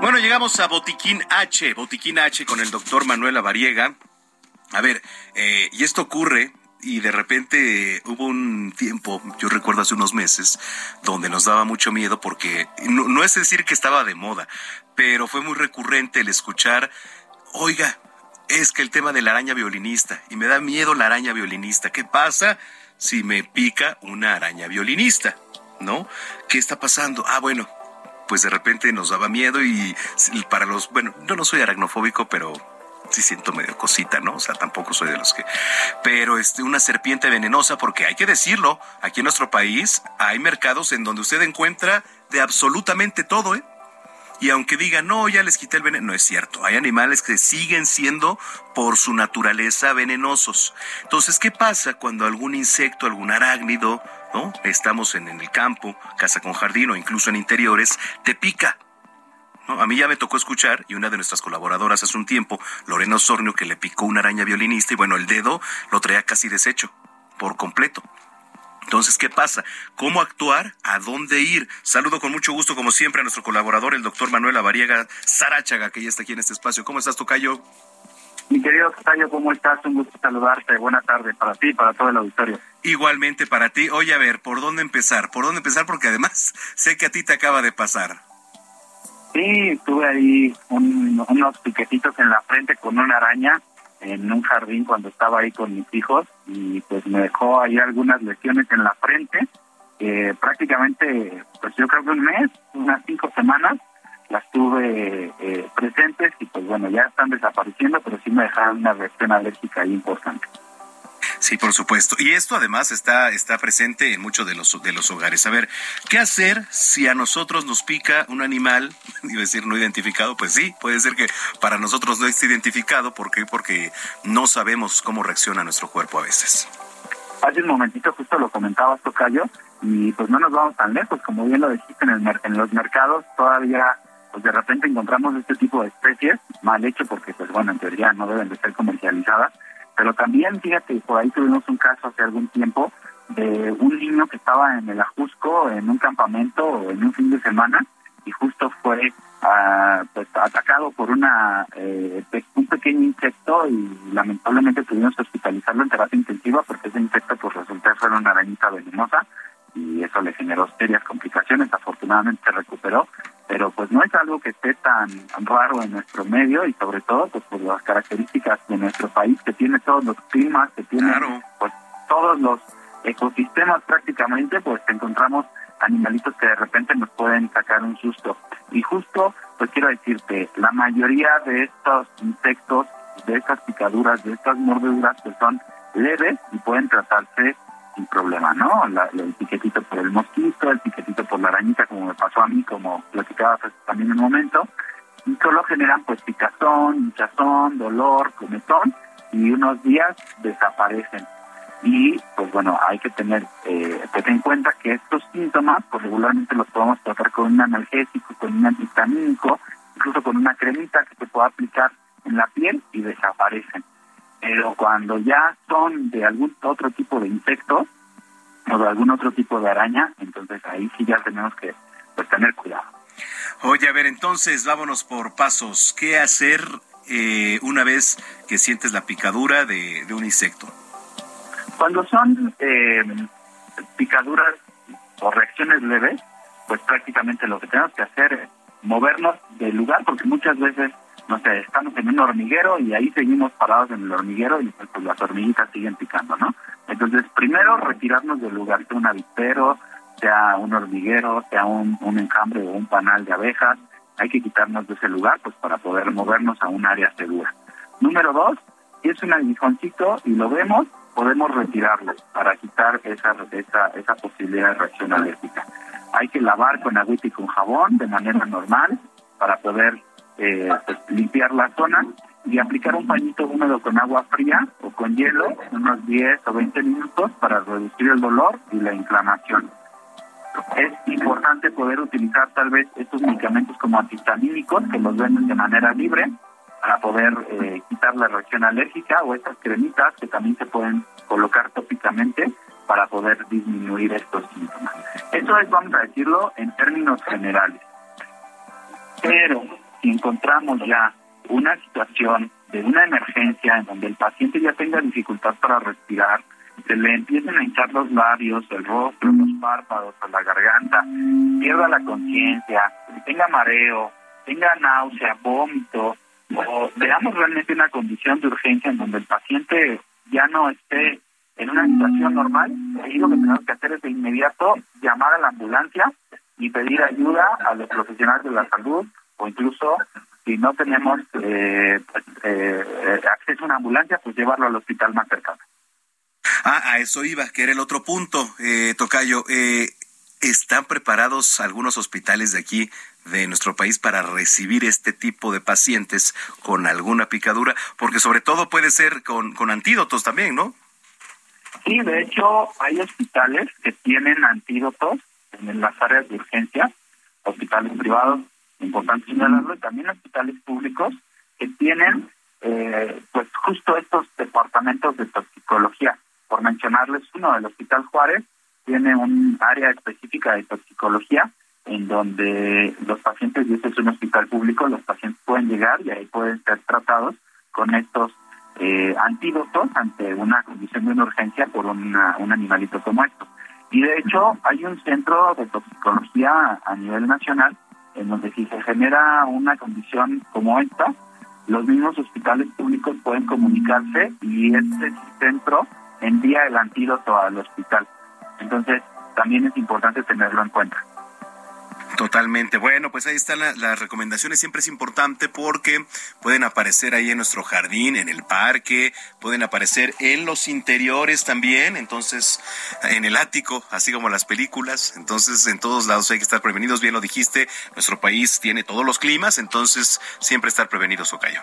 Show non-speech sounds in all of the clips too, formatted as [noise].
Bueno, llegamos a Botiquín H, Botiquín H con el doctor Manuel Avariega. A ver, eh, y esto ocurre y de repente hubo un tiempo, yo recuerdo hace unos meses, donde nos daba mucho miedo porque no, es decir que estaba de moda, pero fue muy recurrente el escuchar, oiga, es que el tema de la araña violinista, y me da miedo la araña violinista, ¿qué pasa si me pica una araña violinista? ¿No? ¿Qué está pasando? Ah, bueno, pues de repente nos daba miedo y para los, bueno, yo no soy aracnofóbico, pero sí siento medio cosita, ¿no? O sea, tampoco soy de los que... Pero este, una serpiente venenosa, porque hay que decirlo, aquí en nuestro país hay mercados en donde usted encuentra de absolutamente todo, ¿eh? Y aunque digan, no, ya les quité el veneno, no es cierto. Hay animales que siguen siendo por su naturaleza venenosos. Entonces, ¿qué pasa cuando algún insecto, algún arácnido, Estamos en, en el campo, casa con jardín o incluso en interiores, te pica? A mí ya me tocó escuchar, y una de nuestras colaboradoras hace un tiempo, Lorena Osornio, que le picó una araña violinista y bueno, el dedo lo traía casi deshecho, por completo. Entonces, ¿qué pasa? ¿Cómo actuar? ¿A dónde ir? Saludo con mucho gusto, como siempre, a nuestro colaborador, el doctor Manuel Avariega Sarachaga, que ya está aquí en este espacio. ¿Cómo estás, Tocayo? Mi querido Tocayo, ¿cómo estás? Un gusto saludarte. Buena tarde para ti y para todo el auditorio. Igualmente para ti. Oye, a ver, ¿por dónde empezar? ¿Por dónde empezar? Porque además [laughs] sé que a ti te acaba de pasar. Sí, tuve ahí unos piquetitos en la frente con una araña en un jardín cuando estaba ahí con mis hijos y pues me dejó ahí algunas lesiones en la frente. prácticamente, pues yo creo que un mes, unas cinco semanas, las tuve eh, presentes y pues bueno, ya están desapareciendo, pero sí me dejaron una reacción alérgica ahí importante. Sí, por supuesto. Y esto además está, está presente en muchos de los, de los hogares. A ver, ¿qué hacer si a nosotros nos pica un animal, [laughs] iba decir no identificado? Pues sí, puede ser que para nosotros no esté identificado. ¿Por qué? Porque no sabemos cómo reacciona nuestro cuerpo a veces. Hace un momentito justo lo comentabas, Tocayo, y pues no nos vamos tan lejos. Como bien lo dijiste, en, el, en los mercados todavía pues de repente encontramos este tipo de especies, mal hecho porque pues bueno, en teoría no deben de ser comercializadas, pero también, fíjate, por ahí tuvimos un caso hace algún tiempo de un niño que estaba en el Ajusco, en un campamento, en un fin de semana, y justo fue ah, pues, atacado por una eh, un pequeño insecto y lamentablemente tuvimos que hospitalizarlo en terapia intensiva porque ese insecto pues resultó ser una arañita venenosa y eso le generó serias complicaciones. Afortunadamente se recuperó, pero pues no es algo que esté tan raro en nuestro medio y sobre todo pues por las características de nuestro país que tiene todos los climas, que tiene pues todos los ecosistemas prácticamente, pues encontramos animalitos que de repente nos pueden sacar un susto. Y justo, pues quiero decirte, la mayoría de estos insectos, de estas picaduras, de estas mordeduras, pues son leves y pueden tratarse sin problema, ¿no? el piquetito por el mosquito, el piquetito por la arañita, como me pasó a mí, como platicabas también en un momento, y solo generan pues picazón, hinchazón, dolor, cometón, y unos días desaparecen. Y pues bueno, hay que tener eh, pues, en cuenta que estos síntomas pues regularmente los podemos tratar con un analgésico, con un antihistamínico, incluso con una cremita que se puede aplicar en la piel y desaparecen. Pero cuando ya son de algún otro tipo de insectos o de algún otro tipo de araña, entonces ahí sí ya tenemos que pues, tener cuidado. Oye, a ver, entonces vámonos por pasos. ¿Qué hacer eh, una vez que sientes la picadura de, un insecto? Cuando son eh, picaduras o reacciones leves, pues prácticamente lo que tenemos que hacer es movernos del lugar, porque muchas veces no sé, estamos en un hormiguero y ahí seguimos parados en el hormiguero y pues, pues, las hormiguitas siguen picando, ¿no? Entonces, primero retirarnos del lugar, sea un avispero, sea un hormiguero, sea un, enjambre o un panal de abejas, hay que quitarnos de ese lugar pues para poder movernos a un área segura. Número dos, si es un aguijoncito y lo vemos, podemos retirarlo para quitar esa, esa, esa posibilidad de reacción alérgica. Hay que lavar con agüita y con jabón de manera normal para poder eh, pues, limpiar la zona y aplicar un pañito húmedo con agua fría o con hielo unos 10 o 20 minutos para reducir el dolor y la inflamación. Es importante poder utilizar tal vez estos medicamentos como antihistamínicos que los venden de manera libre para poder eh, quitar la reacción alérgica o estas cremitas que también se pueden colocar tópicamente para poder disminuir estos síntomas. Eso es, vamos a decirlo, en términos generales. Pero si encontramos ya una situación de una emergencia en donde el paciente ya tenga dificultad para respirar, se le empiecen a hinchar los labios, el rostro, los párpados o la garganta, pierda la conciencia, tenga mareo, tenga náusea, vómito, o veamos realmente una condición de urgencia en donde el paciente ya no esté en una situación normal, ahí lo que tenemos que hacer es de inmediato llamar a la ambulancia y pedir ayuda a los profesionales de la salud o incluso si no tenemos eh, pues, eh, acceso a una ambulancia, pues llevarlo al hospital más cercano. Ah, a eso iba, que era el otro punto, eh, Tocayo. Eh, ¿Están preparados algunos hospitales de aquí, de nuestro país, para recibir este tipo de pacientes con alguna picadura? Porque sobre todo puede ser con, con antídotos también, ¿no? Sí, de hecho, hay hospitales que tienen antídotos en las áreas de urgencia, hospitales privados, importante señalarlo, y también hospitales públicos que tienen eh, pues justo estos departamentos de toxicología. Por mencionarles uno, el Hospital Juárez tiene un área específica de toxicología en donde los pacientes, y este es un hospital público, los pacientes pueden llegar y ahí pueden ser tratados con estos eh, antídotos ante una condición de una urgencia por una, un animalito como esto. Y de hecho hay un centro de toxicología a nivel nacional en donde si se genera una condición como esta, los mismos hospitales públicos pueden comunicarse y este centro envía el antídoto al hospital. Entonces, también es importante tenerlo en cuenta. Totalmente. Bueno, pues ahí están las recomendaciones. Siempre es importante porque pueden aparecer ahí en nuestro jardín, en el parque, pueden aparecer en los interiores también, entonces en el ático, así como las películas. Entonces en todos lados hay que estar prevenidos. Bien lo dijiste, nuestro país tiene todos los climas, entonces siempre estar prevenidos, Ocayo.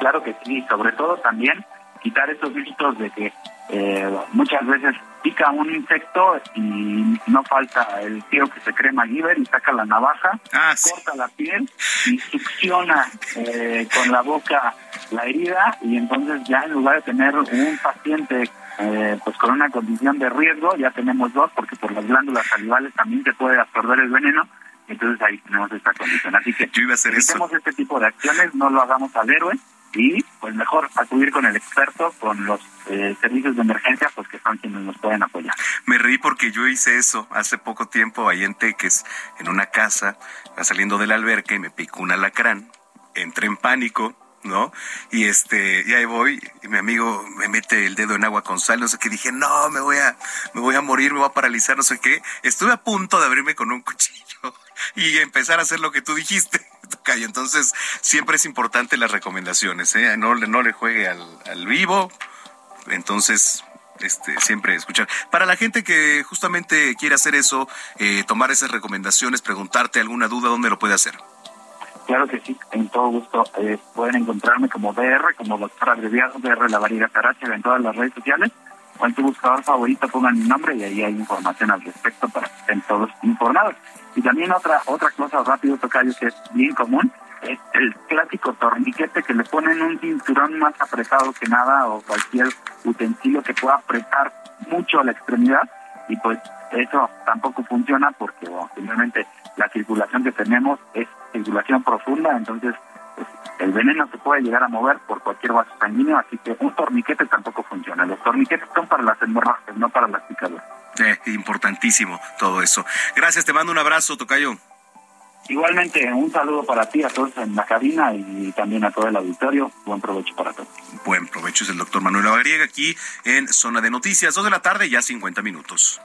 Claro que sí, sobre todo también quitar esos mitos de que eh, muchas veces pica un insecto y no falta el tío que se cree MacGyver y saca la navaja, ah, corta la piel y succiona eh, con la boca la herida y entonces ya en lugar de tener un paciente eh, pues con una condición de riesgo ya tenemos dos porque por las glándulas salivales también se puede absorber el veneno entonces ahí tenemos esta condición así que Yo iba a hacer eso. este tipo de acciones no lo hagamos al héroe y pues mejor acudir con el experto, con los eh, servicios de emergencia, pues que son quienes nos pueden apoyar. Me reí porque yo hice eso hace poco tiempo ahí en Teques, en una casa, saliendo del alberca y me picó un alacrán, entré en pánico, ¿no? Y este, y ahí voy, y mi amigo me mete el dedo en agua con sal, no sé qué, dije, no, me voy a, me voy a morir, me voy a paralizar, no sé qué. Estuve a punto de abrirme con un cuchillo [laughs] y empezar a hacer lo que tú dijiste. Tocayo. Entonces, siempre es importante las recomendaciones, ¿eh? No, no le juegue al, al vivo. Entonces, este, siempre escuchar. Para la gente que justamente quiere hacer eso, eh, tomar esas recomendaciones, preguntarte alguna duda, ¿dónde lo puede hacer? Claro que sí, en todo gusto. Eh, pueden encontrarme como DR, como doctor abreviado DR La Variga Tarache en todas las redes sociales. Tu buscador favorito pongan mi nombre y ahí hay información al respecto para que estén todos informados. Y también otra otra cosa rápido, Tocayo, que es bien común, es el clásico torniquete que le ponen un cinturón más apretado que nada o cualquier utensilio que pueda apretar mucho a la extremidad y pues eso tampoco funciona porque bueno, la circulación que tenemos es circulación profunda, entonces el veneno se puede llegar a mover por cualquier vaso sanguíneo, así que un torniquete tampoco funciona. Los torniquetes son para las hemorragias, no para las picaduras. Eh, importantísimo todo eso. Gracias, te mando un abrazo, Tocayo. Igualmente, un saludo para ti, a todos en la cabina y también a todo el auditorio. Buen provecho para todos. Buen provecho es el doctor Manuel Avariega aquí en Zona de Noticias, dos de la tarde, ya 50 minutos.